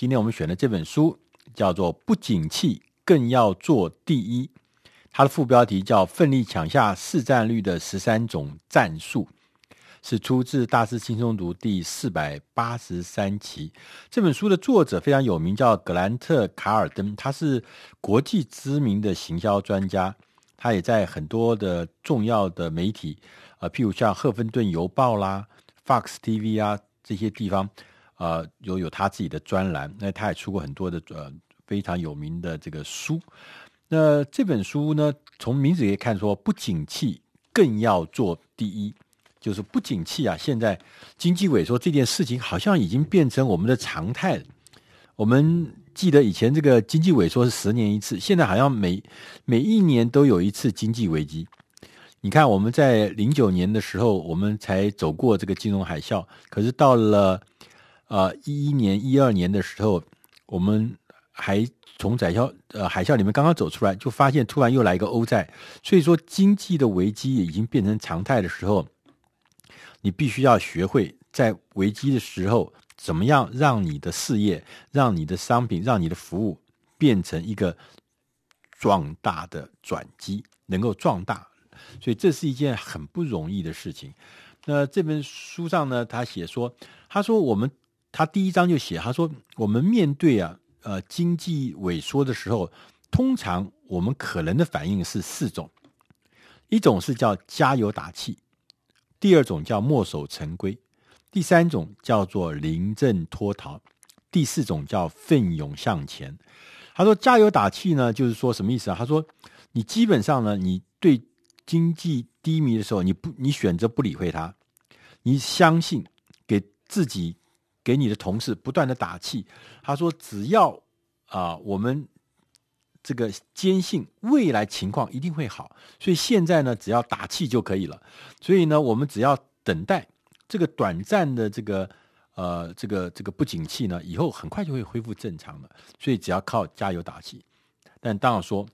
今天我们选的这本书叫做《不景气更要做第一》，它的副标题叫“奋力抢下市占率的十三种战术”，是出自《大师轻松读》第四百八十三期。这本书的作者非常有名，叫格兰特·卡尔登，他是国际知名的行销专家，他也在很多的重要的媒体，呃，譬如像《赫芬顿邮报》啦、Fox TV 啊这些地方。呃，有有他自己的专栏，那他也出过很多的呃非常有名的这个书。那这本书呢，从名字可以看出，不景气更要做第一，就是不景气啊。现在经济萎缩这件事情，好像已经变成我们的常态。我们记得以前这个经济萎缩是十年一次，现在好像每每一年都有一次经济危机。你看，我们在零九年的时候，我们才走过这个金融海啸，可是到了。呃，一一年、一二年的时候，我们还从海啸呃海啸里面刚刚走出来，就发现突然又来一个欧债，所以说经济的危机已经变成常态的时候，你必须要学会在危机的时候，怎么样让你的事业、让你的商品、让你的服务变成一个壮大的转机，能够壮大，所以这是一件很不容易的事情。那这本书上呢，他写说，他说我们。他第一章就写，他说：“我们面对啊，呃，经济萎缩的时候，通常我们可能的反应是四种，一种是叫加油打气，第二种叫墨守成规，第三种叫做临阵脱逃，第四种叫奋勇向前。”他说：“加油打气呢，就是说什么意思啊？他说，你基本上呢，你对经济低迷的时候，你不，你选择不理会它，你相信给自己。”给你的同事不断的打气，他说：“只要啊、我们这个坚信未来情况一定会好，所以现在呢，只要打气就可以了。所以呢，我们只要等待这个短暂的这个呃这个这个不景气呢，以后很快就会恢复正常的。所以只要靠加油打气。但当然说，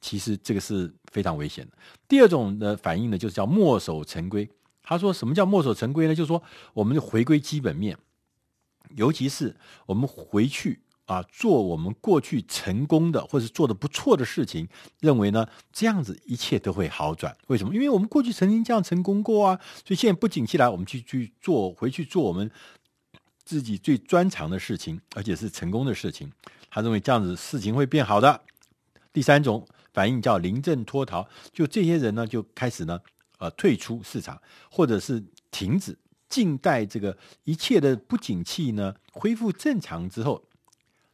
其实这个是非常危险的。第二种的反应呢，就是叫墨守成规。他说，什么叫墨守成规呢？就是说，我们就回归基本面。”尤其是我们回去啊，做我们过去成功的或者做的不错的事情，认为呢，这样子一切都会好转。为什么？因为我们过去曾经这样成功过啊，所以现在不景气来，我们去去做，回去做我们自己最专长的事情，而且是成功的事情。他认为这样子事情会变好的。第三种反应叫临阵脱逃，就这些人呢就开始呢，呃，退出市场，或者是停止。静待这个一切的不景气呢恢复正常之后，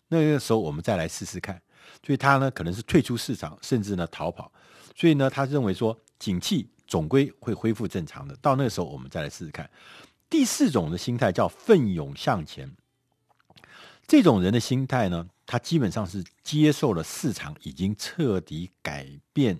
那个时候我们再来试试看。所以他呢可能是退出市场，甚至呢逃跑。所以呢他认为说景气总归会恢复正常的，到那个时候我们再来试试看。第四种的心态叫奋勇向前。这种人的心态呢，他基本上是接受了市场已经彻底改变。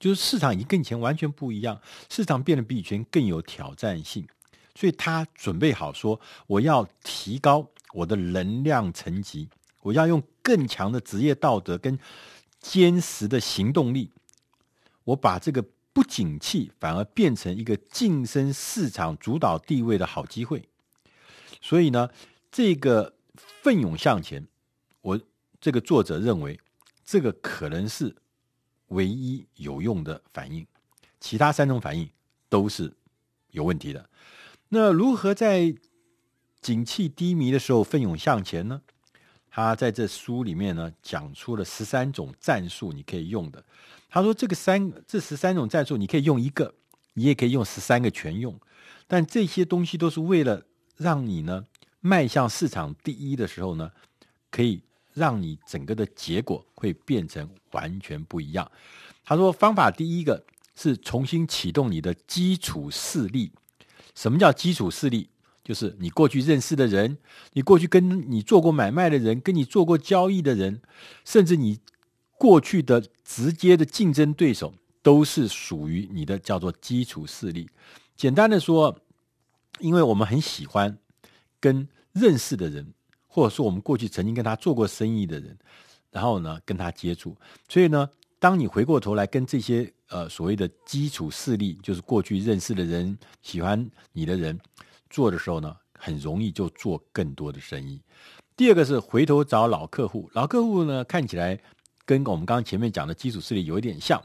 就是市场已经跟以前完全不一样，市场变得比以前更有挑战性，所以他准备好说：“我要提高我的能量层级，我要用更强的职业道德跟坚实的行动力，我把这个不景气反而变成一个晋升市场主导地位的好机会。”所以呢，这个奋勇向前，我这个作者认为，这个可能是。唯一有用的反应，其他三种反应都是有问题的。那如何在景气低迷的时候奋勇向前呢？他在这书里面呢讲出了十三种战术，你可以用的。他说这个三这十三种战术，你可以用一个，你也可以用十三个全用。但这些东西都是为了让你呢迈向市场第一的时候呢，可以。让你整个的结果会变成完全不一样。他说，方法第一个是重新启动你的基础势力。什么叫基础势力？就是你过去认识的人，你过去跟你做过买卖的人，跟你做过交易的人，甚至你过去的直接的竞争对手，都是属于你的叫做基础势力。简单的说，因为我们很喜欢跟认识的人。或者说，我们过去曾经跟他做过生意的人，然后呢跟他接触，所以呢，当你回过头来跟这些呃所谓的基础势力，就是过去认识的人、喜欢你的人做的时候呢，很容易就做更多的生意。第二个是回头找老客户，老客户呢看起来跟我们刚刚前面讲的基础势力有一点像，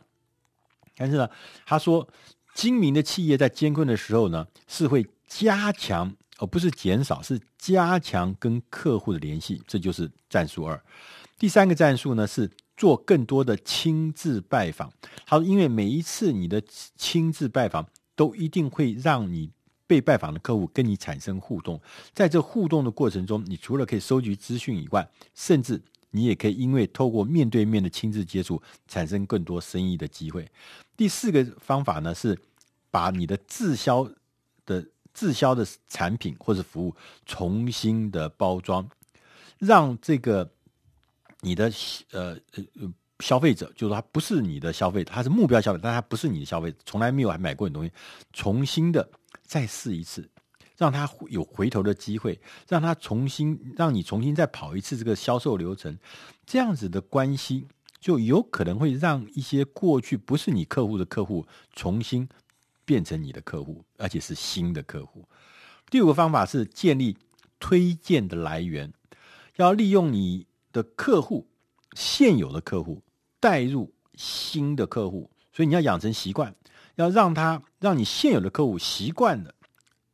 但是呢，他说精明的企业在艰困的时候呢是会加强，而不是减少，是加强跟客户的联系，这就是战术二。第三个战术呢是做更多的亲自拜访。他说，因为每一次你的亲自拜访，都一定会让你被拜访的客户跟你产生互动。在这互动的过程中，你除了可以收集资讯以外，甚至你也可以因为透过面对面的亲自接触，产生更多生意的机会。第四个方法呢是把你的滞销的滞销的产品或者服务重新的包装，让这个。你的呃呃消费者，就是他不是你的消费，他是目标消费，但他不是你的消费，从来没有还买过你东西，重新的再试一次，让他有回头的机会，让他重新让你重新再跑一次这个销售流程，这样子的关系就有可能会让一些过去不是你客户的客户重新变成你的客户，而且是新的客户。第五个方法是建立推荐的来源，要利用你。的客户，现有的客户带入新的客户，所以你要养成习惯，要让他让你现有的客户习惯的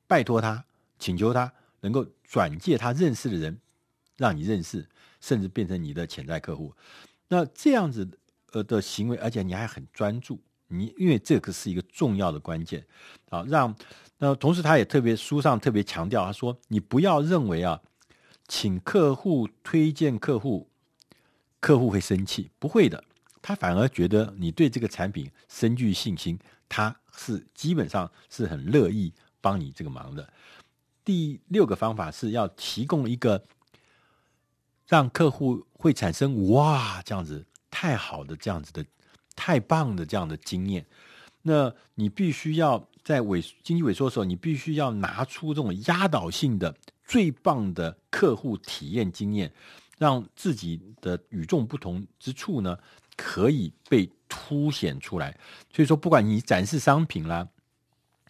拜托他，请求他能够转介他认识的人，让你认识，甚至变成你的潜在客户。那这样子呃的行为，而且你还很专注，你因为这个是一个重要的关键啊。让那同时他也特别书上特别强调，他说你不要认为啊。请客户推荐客户，客户会生气？不会的，他反而觉得你对这个产品深具信心，他是基本上是很乐意帮你这个忙的。第六个方法是要提供一个让客户会产生哇这样子太好的这样子的太棒的这样的经验。那你必须要在萎经济萎缩的时候，你必须要拿出这种压倒性的。最棒的客户体验经验，让自己的与众不同之处呢，可以被凸显出来。所以说，不管你展示商品啦，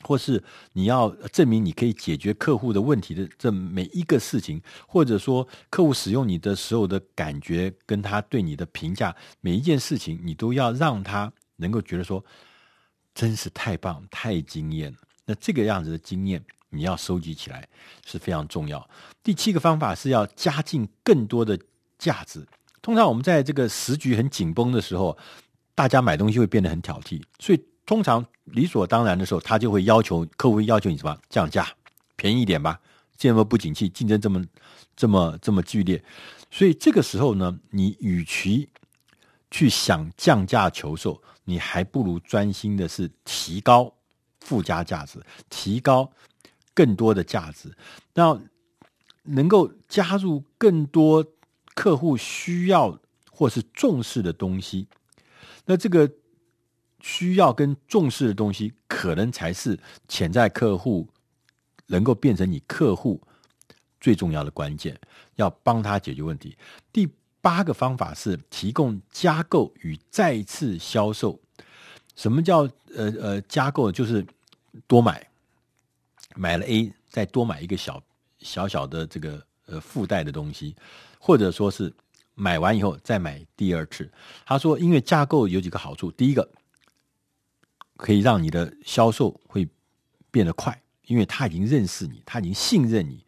或是你要证明你可以解决客户的问题的这每一个事情，或者说客户使用你的时候的感觉，跟他对你的评价，每一件事情，你都要让他能够觉得说，真是太棒、太惊艳了。那这个样子的经验。你要收集起来是非常重要。第七个方法是要加进更多的价值。通常我们在这个时局很紧绷的时候，大家买东西会变得很挑剔，所以通常理所当然的时候，他就会要求客户要求你什么降价，便宜一点吧。这么不景气，竞争这么这么这么剧烈，所以这个时候呢，你与其去想降价求售，你还不如专心的是提高附加价值，提高。更多的价值，那能够加入更多客户需要或是重视的东西，那这个需要跟重视的东西，可能才是潜在客户能够变成你客户最重要的关键，要帮他解决问题。第八个方法是提供加购与再次销售。什么叫呃呃加购？就是多买。买了 A，再多买一个小小小的这个呃附带的东西，或者说是买完以后再买第二次。他说，因为加购有几个好处，第一个可以让你的销售会变得快，因为他已经认识你，他已经信任你，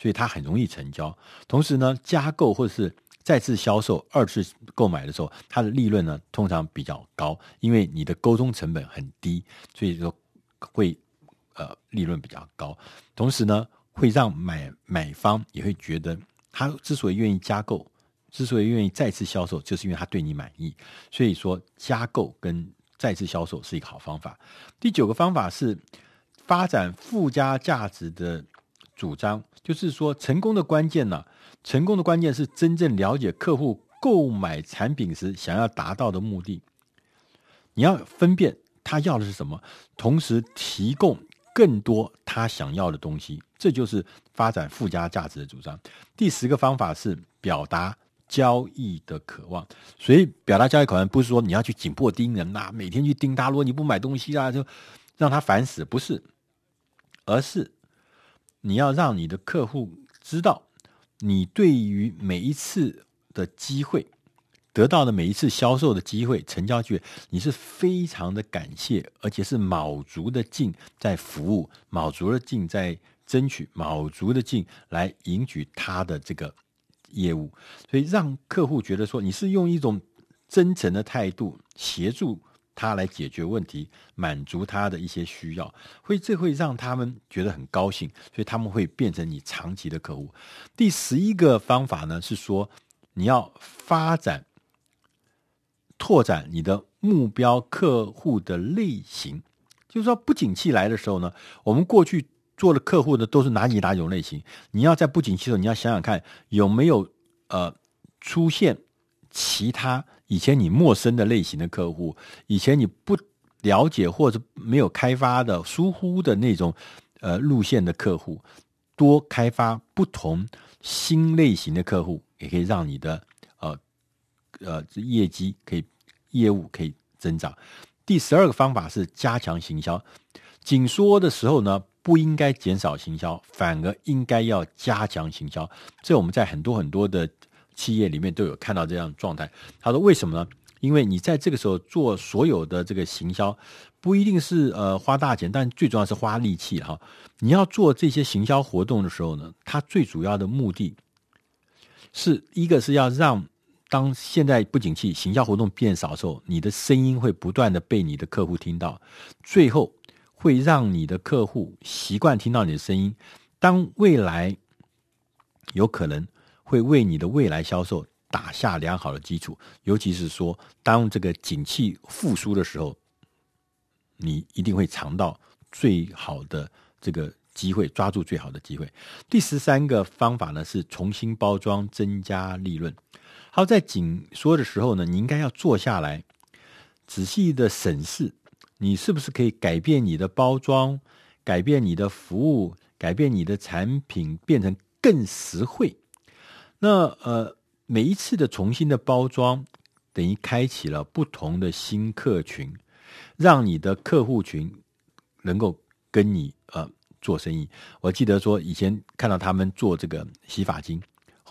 所以他很容易成交。同时呢，加购或者是再次销售、二次购买的时候，它的利润呢通常比较高，因为你的沟通成本很低，所以说会。呃，利润比较高，同时呢，会让买买方也会觉得，他之所以愿意加购，之所以愿意再次销售，就是因为他对你满意。所以说，加购跟再次销售是一个好方法。第九个方法是发展附加价值的主张，就是说，成功的关键呢，成功的关键是真正了解客户购买产品时想要达到的目的。你要分辨他要的是什么，同时提供。更多他想要的东西，这就是发展附加价值的主张。第十个方法是表达交易的渴望，所以表达交易渴望不是说你要去紧迫盯人呐、每天去盯他，如果你不买东西啊，就让他烦死，不是，而是你要让你的客户知道，你对于每一次的机会，得到的每一次销售的机会、成交机会，你是非常的感谢，而且是卯足的劲在服务，卯足的劲在争取，卯足的劲来赢取他的这个业务，所以让客户觉得说你是用一种真诚的态度协助他来解决问题，满足他的一些需要，会这会让他们觉得很高兴，所以他们会变成你长期的客户。第十一个方法呢，是说你要发展。拓展你的目标客户的类型，就是说，不景气来的时候呢，我们过去做的客户的，都是哪几哪种类型？你要在不景气的时候，你要想想看有没有呃出现其他以前你陌生的类型的客户，以前你不了解或者没有开发的疏忽的那种呃路线的客户，多开发不同新类型的客户，也可以让你的呃呃业绩可以。业务可以增长。第十二个方法是加强行销。紧缩的时候呢，不应该减少行销，反而应该要加强行销。这我们在很多很多的企业里面都有看到这样的状态。他说：“为什么呢？因为你在这个时候做所有的这个行销，不一定是呃花大钱，但最重要是花力气哈。你要做这些行销活动的时候呢，它最主要的目的是一个是要让。”当现在不景气，行销活动变少的时候，你的声音会不断的被你的客户听到，最后会让你的客户习惯听到你的声音。当未来有可能会为你的未来销售打下良好的基础，尤其是说当这个景气复苏的时候，你一定会尝到最好的这个机会，抓住最好的机会。第十三个方法呢，是重新包装，增加利润。好，在紧缩的时候呢，你应该要坐下来，仔细的审视，你是不是可以改变你的包装，改变你的服务，改变你的产品，变成更实惠。那呃，每一次的重新的包装，等于开启了不同的新客群，让你的客户群能够跟你呃做生意。我记得说，以前看到他们做这个洗发精。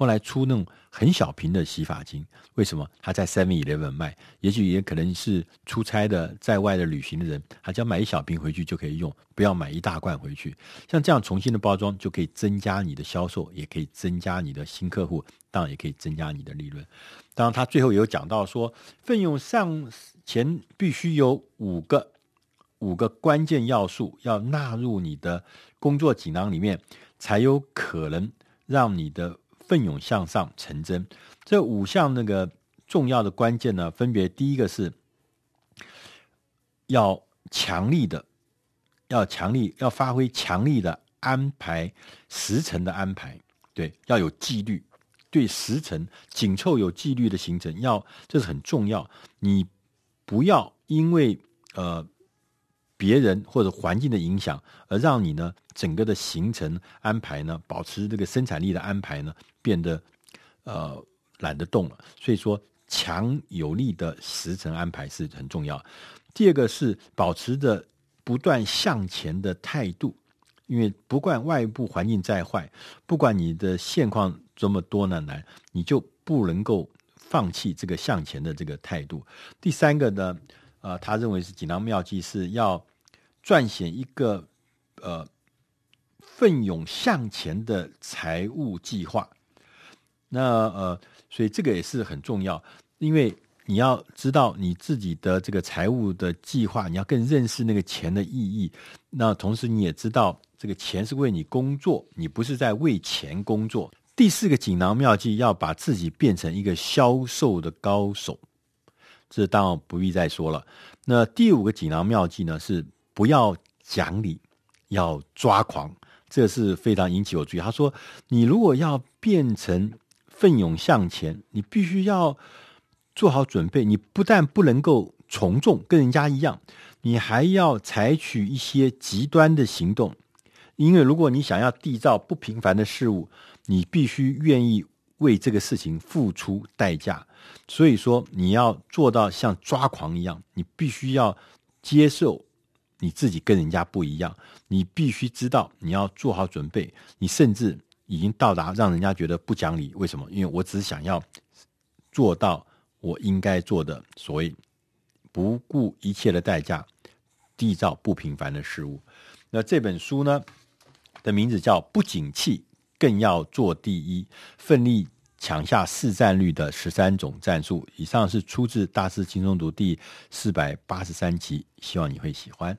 后来出那种很小瓶的洗发精，为什么他在 Seven Eleven 卖？也许也可能是出差的在外的旅行的人，他只要买一小瓶回去就可以用，不要买一大罐回去。像这样重新的包装，就可以增加你的销售，也可以增加你的新客户，当然也可以增加你的利润。当然，他最后也有讲到说，奋勇向前必须有五个五个关键要素要纳入你的工作锦囊里面，才有可能让你的。奋勇向上成真，这五项那个重要的关键呢，分别第一个是要强力的，要强力，要发挥强力的安排时程的安排，对，要有纪律，对时程紧凑有纪律的行程，要这是很重要。你不要因为呃。别人或者环境的影响，而让你呢整个的行程安排呢，保持这个生产力的安排呢，变得呃懒得动了。所以说，强有力的时程安排是很重要。第二个是保持着不断向前的态度，因为不管外部环境再坏，不管你的现况这么多难难，你就不能够放弃这个向前的这个态度。第三个呢，呃，他认为是锦囊妙计是要。撰写一个呃奋勇向前的财务计划，那呃，所以这个也是很重要，因为你要知道你自己的这个财务的计划，你要更认识那个钱的意义。那同时你也知道，这个钱是为你工作，你不是在为钱工作。第四个锦囊妙计，要把自己变成一个销售的高手，这当然不必再说了。那第五个锦囊妙计呢是。不要讲理，要抓狂，这是非常引起我注意。他说：“你如果要变成奋勇向前，你必须要做好准备。你不但不能够从众，跟人家一样，你还要采取一些极端的行动。因为如果你想要缔造不平凡的事物，你必须愿意为这个事情付出代价。所以说，你要做到像抓狂一样，你必须要接受。”你自己跟人家不一样，你必须知道你要做好准备，你甚至已经到达让人家觉得不讲理。为什么？因为我只想要做到我应该做的，所谓不顾一切的代价，缔造不平凡的事物。那这本书呢的名字叫《不景气更要做第一》，奋力抢下市占率的十三种战术。以上是出自《大师轻松读》第四百八十三集，希望你会喜欢。